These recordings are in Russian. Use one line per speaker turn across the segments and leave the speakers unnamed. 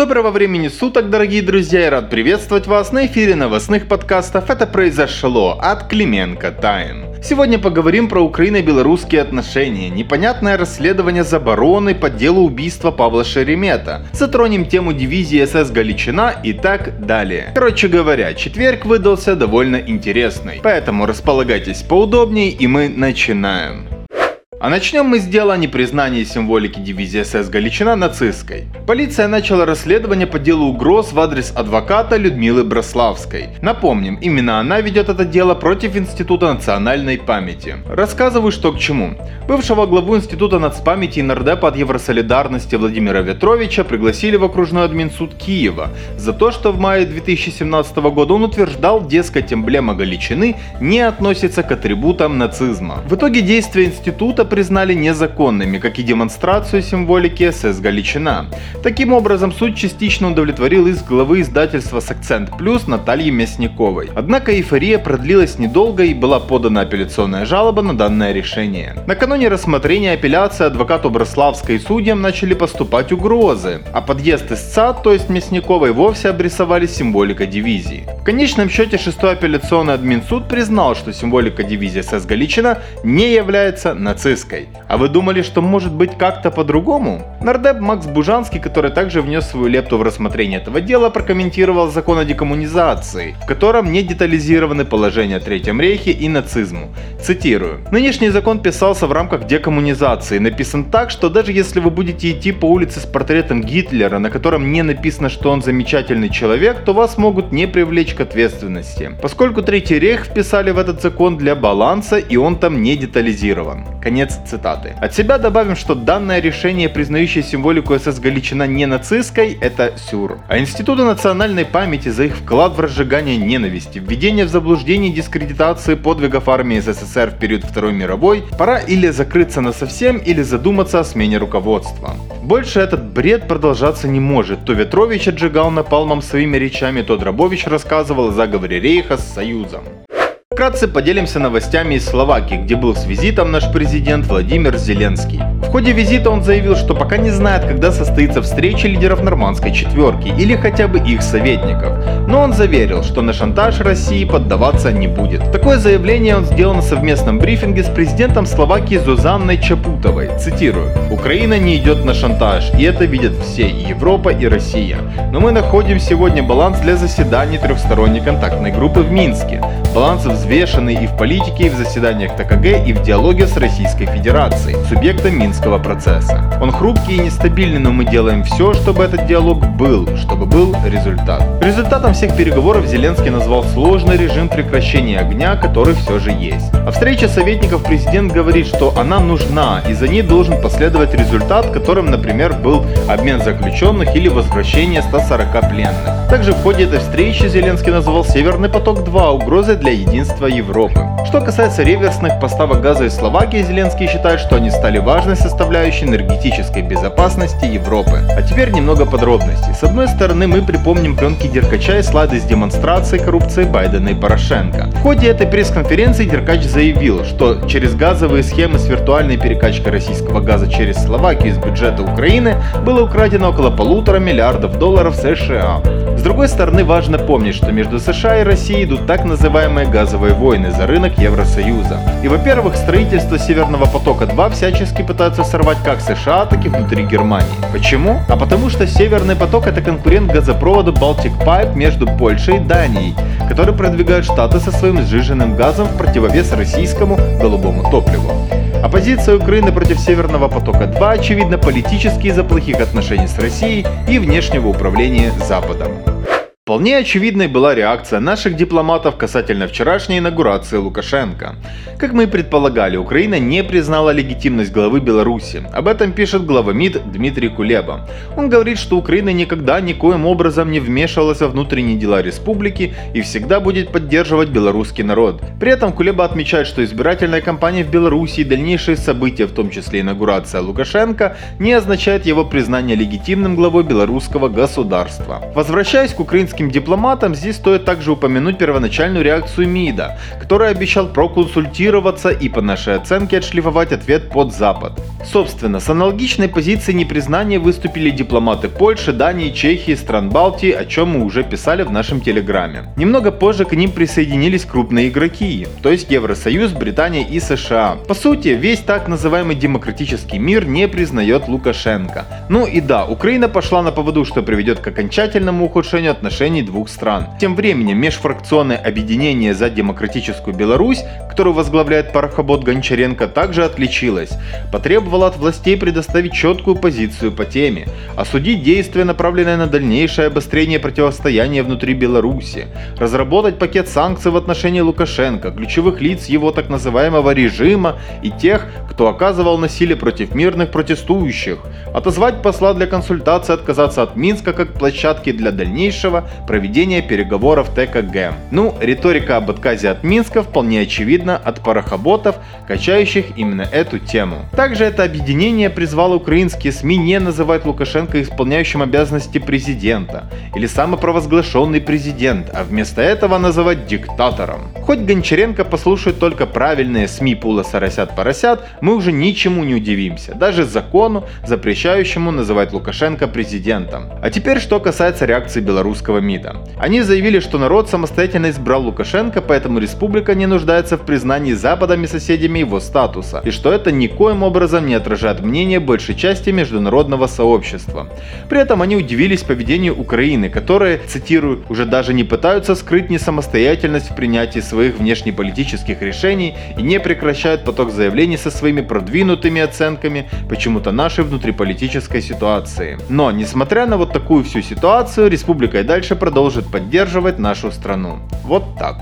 Доброго времени суток, дорогие друзья, и рад приветствовать вас на эфире новостных подкастов «Это произошло» от Клименко Тайм. Сегодня поговорим про украино-белорусские отношения, непонятное расследование забороны по делу убийства Павла Шеремета, затронем тему дивизии СС Галичина и так далее. Короче говоря, четверг выдался довольно интересный, поэтому располагайтесь поудобнее и мы начинаем. А начнем мы с дела о непризнании символики дивизии СС Галичина нацистской. Полиция начала расследование по делу угроз в адрес адвоката Людмилы Брославской. Напомним, именно она ведет это дело против Института национальной памяти. Рассказываю, что к чему. Бывшего главу Института нацпамяти и нардепа от Евросолидарности Владимира Ветровича пригласили в окружной админсуд Киева за то, что в мае 2017 года он утверждал, дескать, эмблема Галичины не относится к атрибутам нацизма. В итоге действия института признали незаконными, как и демонстрацию символики СС Галичина. Таким образом, суд частично удовлетворил иск главы издательства с акцент плюс Натальи Мясниковой. Однако эйфория продлилась недолго и была подана апелляционная жалоба на данное решение. Накануне рассмотрения апелляции адвокату Брославской и судьям начали поступать угрозы, а подъезд истца, то есть Мясниковой, вовсе обрисовали символикой дивизии. В конечном счете 6 апелляционный админсуд признал, что символика дивизии СС Галичина не является нацистской нацистской. А вы думали, что может быть как-то по-другому? Нардеп Макс Бужанский, который также внес свою лепту в рассмотрение этого дела, прокомментировал закон о декоммунизации, в котором не детализированы положения о Третьем рейхе и нацизму. Цитирую. Нынешний закон писался в рамках декоммунизации. Написан так, что даже если вы будете идти по улице с портретом Гитлера, на котором не написано, что он замечательный человек, то вас могут не привлечь к ответственности. Поскольку Третий рейх вписали в этот закон для баланса и он там не детализирован. Конец Конец цитаты. От себя добавим, что данное решение, признающее символику СС Галичина не нацистской, это сюр. А Институту национальной памяти за их вклад в разжигание ненависти, введение в заблуждение дискредитации подвигов армии СССР в период Второй мировой, пора или закрыться на совсем, или задуматься о смене руководства. Больше этот бред продолжаться не может. То Ветрович отжигал напалмом своими речами, то Дробович рассказывал о заговоре Рейха с Союзом. Вкратце поделимся новостями из Словакии, где был с визитом наш президент Владимир Зеленский. В ходе визита он заявил, что пока не знает, когда состоится встреча лидеров нормандской четверки или хотя бы их советников, но он заверил, что на шантаж России поддаваться не будет. Такое заявление он сделал на совместном брифинге с президентом Словакии Зузанной Чапутовой. Цитирую. «Украина не идет на шантаж, и это видят все, Европа, и Россия. Но мы находим сегодня баланс для заседаний трехсторонней контактной группы в Минске. Баланс взвешенный и в политике, и в заседаниях ТКГ, и в диалоге с Российской Федерацией, субъектом Минского процесса. Он хрупкий и нестабильный, но мы делаем все, чтобы этот диалог был, чтобы был результат. Результатом всех переговоров Зеленский назвал сложный режим прекращения огня, который все же есть. О встрече советников президент говорит, что она нужна, и за ней должен последовать результат, которым, например, был обмен заключенных или возвращение 140 пленных. Также в ходе этой встречи Зеленский назвал Северный поток-2 угрозой для единства Европы. Что касается реверсных поставок газа из Словакии, Зеленский считает, что они стали важной составляющей энергетической безопасности Европы. А теперь немного подробностей. С одной стороны, мы припомним пленки Деркача и слайды с демонстрацией коррупции Байдена и Порошенко. В ходе этой пресс-конференции Деркач заявил, что через газовые схемы с виртуальной перекачкой российского газа через Словакию из бюджета Украины было украдено около полутора миллиардов долларов США. С другой стороны, важно помнить, что между США и Россией идут так называемые газовые войны за рынок Евросоюза. И, во-первых, строительство Северного потока-2 всячески пытаются сорвать как США, так и внутри Германии. Почему? А потому что Северный поток это конкурент газопроводу Baltic Pipe между Польшей и Данией, который продвигает Штаты со своим сжиженным газом в противовес российскому голубому топливу. Оппозиция Украины против Северного потока-2 очевидно политически из-за плохих отношений с Россией и внешнего управления Западом. Вполне очевидной была реакция наших дипломатов касательно вчерашней инаугурации Лукашенко. Как мы и предполагали, Украина не признала легитимность главы Беларуси. Об этом пишет глава МИД Дмитрий Кулеба. Он говорит, что Украина никогда никоим образом не вмешивалась во внутренние дела республики и всегда будет поддерживать белорусский народ. При этом Кулеба отмечает, что избирательная кампания в Беларуси и дальнейшие события, в том числе инаугурация Лукашенко, не означает его признание легитимным главой белорусского государства. Возвращаясь к украинским белорусским дипломатам, здесь стоит также упомянуть первоначальную реакцию МИДа, который обещал проконсультироваться и по нашей оценке отшлифовать ответ под Запад. Собственно, с аналогичной позицией непризнания выступили дипломаты Польши, Дании, Чехии, стран Балтии, о чем мы уже писали в нашем телеграме. Немного позже к ним присоединились крупные игроки, то есть Евросоюз, Британия и США. По сути, весь так называемый демократический мир не признает Лукашенко. Ну и да, Украина пошла на поводу, что приведет к окончательному ухудшению отношений двух стран. Тем временем межфракционное объединение за демократическую Беларусь, которую возглавляет парохобот Гончаренко, также отличилось. Потребовало от властей предоставить четкую позицию по теме, осудить действия, направленные на дальнейшее обострение противостояния внутри Беларуси, разработать пакет санкций в отношении Лукашенко, ключевых лиц его так называемого режима и тех, кто оказывал насилие против мирных протестующих, отозвать посла для консультации, отказаться от Минска как площадки для дальнейшего проведения переговоров ТКГ. Ну, риторика об отказе от Минска вполне очевидна от парохоботов, качающих именно эту тему. Также это объединение призвало украинские СМИ не называть Лукашенко исполняющим обязанности президента или самопровозглашенный президент, а вместо этого называть диктатором. Хоть Гончаренко послушает только правильные СМИ пула соросят поросят, мы уже ничему не удивимся, даже закону, запрещающему называть Лукашенко президентом. А теперь что касается реакции белорусского МИДа. Они заявили, что народ самостоятельно избрал Лукашенко, поэтому республика не нуждается в признании Западом и соседями его статуса, и что это никоим образом не отражает мнение большей части международного сообщества. При этом они удивились поведению Украины, которые, цитирую, уже даже не пытаются скрыть несамостоятельность в принятии своих внешнеполитических решений и не прекращают поток заявлений со своими продвинутыми оценками почему-то нашей внутриполитической ситуации. Но, несмотря на вот такую всю ситуацию, республика и дальше продолжит поддерживать нашу страну. Вот так.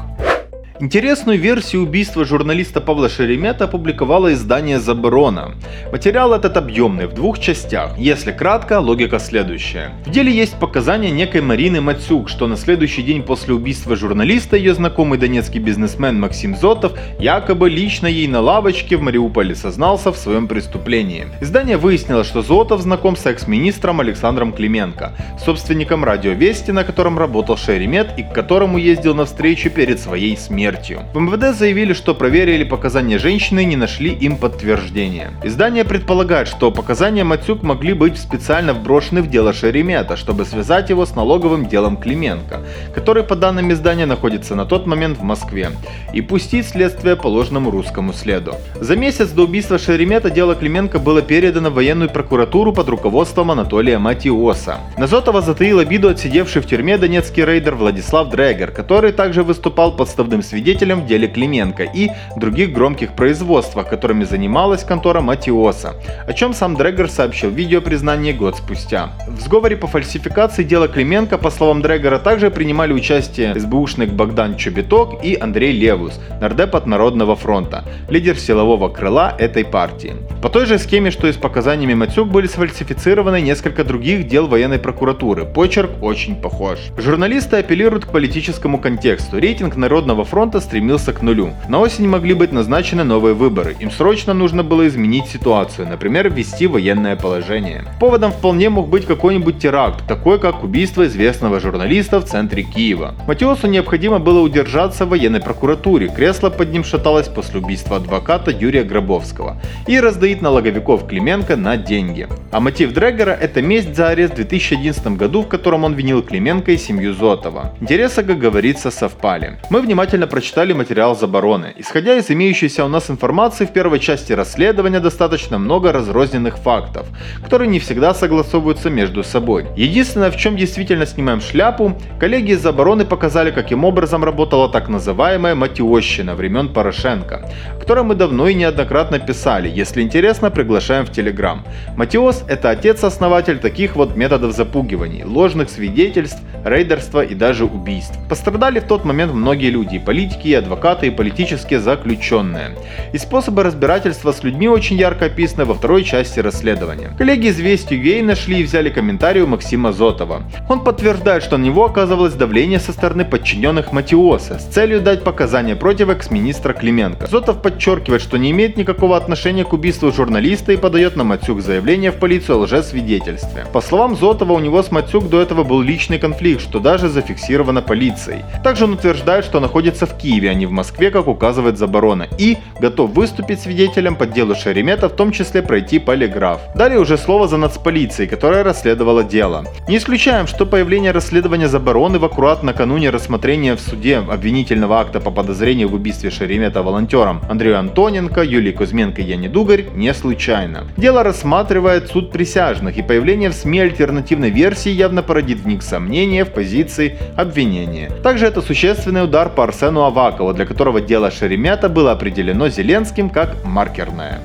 Интересную версию убийства журналиста Павла Шеремета опубликовало издание «Заборона». Материал этот объемный, в двух частях. Если кратко, логика следующая. В деле есть показания некой Марины Мацюк, что на следующий день после убийства журналиста ее знакомый донецкий бизнесмен Максим Зотов якобы лично ей на лавочке в Мариуполе сознался в своем преступлении. Издание выяснило, что Зотов знаком с экс-министром Александром Клименко, собственником радио Вести, на котором работал Шеремет и к которому ездил на встречу перед своей смертью смертью. В МВД заявили, что проверили показания женщины и не нашли им подтверждения. Издание предполагает, что показания Матюк могли быть специально вброшены в дело Шеремета, чтобы связать его с налоговым делом Клименко, который по данным издания находится на тот момент в Москве, и пустить следствие по ложному русскому следу. За месяц до убийства Шеремета дело Клименко было передано в военную прокуратуру под руководством Анатолия Матиоса. Назотова затаил обиду отсидевший в тюрьме донецкий рейдер Владислав Дрегер, который также выступал подставным свидетелем свидетелем в деле Клименко и других громких производствах, которыми занималась контора Матиоса, о чем сам Дрегер сообщил в видео признание год спустя. В сговоре по фальсификации дела Клименко, по словам Дрегера, также принимали участие СБУшник Богдан Чобиток и Андрей Левус, нардеп от Народного фронта, лидер силового крыла этой партии. По той же схеме, что и с показаниями Матюк, были сфальсифицированы несколько других дел военной прокуратуры. Почерк очень похож. Журналисты апеллируют к политическому контексту. Рейтинг Народного фронта фронта стремился к нулю. На осень могли быть назначены новые выборы, им срочно нужно было изменить ситуацию, например, ввести военное положение. Поводом вполне мог быть какой-нибудь теракт, такой как убийство известного журналиста в центре Киева. Матиосу необходимо было удержаться в военной прокуратуре, кресло под ним шаталось после убийства адвоката Юрия Гробовского, и раздаит налоговиков Клименко на деньги. А мотив Дрегера – это месть за арест в 2011 году, в котором он винил Клименко и семью Зотова. Интересы, как говорится, совпали. Мы внимательно прочитали материал забороны. Исходя из имеющейся у нас информации, в первой части расследования достаточно много разрозненных фактов, которые не всегда согласовываются между собой. Единственное, в чем действительно снимаем шляпу, коллеги из забороны показали, каким образом работала так называемая матиощина времен Порошенко, о которой мы давно и неоднократно писали. Если интересно, приглашаем в Телеграм. Матиос – это отец-основатель таких вот методов запугиваний, ложных свидетельств, рейдерства и даже убийств. Пострадали в тот момент многие люди, политики, политики, и адвокаты, и политические заключенные. И способы разбирательства с людьми очень ярко описаны во второй части расследования. Коллеги известию Вей нашли и взяли комментарий у Максима Зотова. Он подтверждает, что на него оказывалось давление со стороны подчиненных Матиоса с целью дать показания против экс-министра Клименко. Зотов подчеркивает, что не имеет никакого отношения к убийству журналиста и подает на Матюк заявление в полицию о лжесвидетельстве. По словам Зотова, у него с Матюк до этого был личный конфликт, что даже зафиксировано полицией. Также он утверждает, что находится в Киеве, а не в Москве, как указывает Заборона, и готов выступить свидетелем по делу Шеремета, в том числе пройти полиграф. Далее уже слово за нацполицией, которая расследовала дело. Не исключаем, что появление расследования Забороны в аккурат накануне рассмотрения в суде обвинительного акта по подозрению в убийстве Шеремета волонтерам Андрею Антоненко, Юлии Кузьменко и Яне Дугарь не случайно. Дело рассматривает суд присяжных, и появление в СМИ альтернативной версии явно породит в них сомнения в позиции обвинения. Также это существенный удар по Арсену Авакову, для которого дело Шеремета было определено Зеленским как маркерное.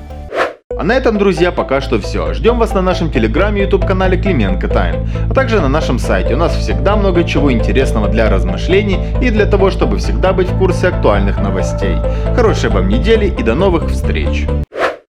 А на этом, друзья, пока что все. Ждем вас на нашем телеграме и YouTube канале Клименко Тайм, а также на нашем сайте. У нас всегда много чего интересного для размышлений и для того, чтобы всегда быть в курсе актуальных новостей. Хорошей вам недели и до новых встреч!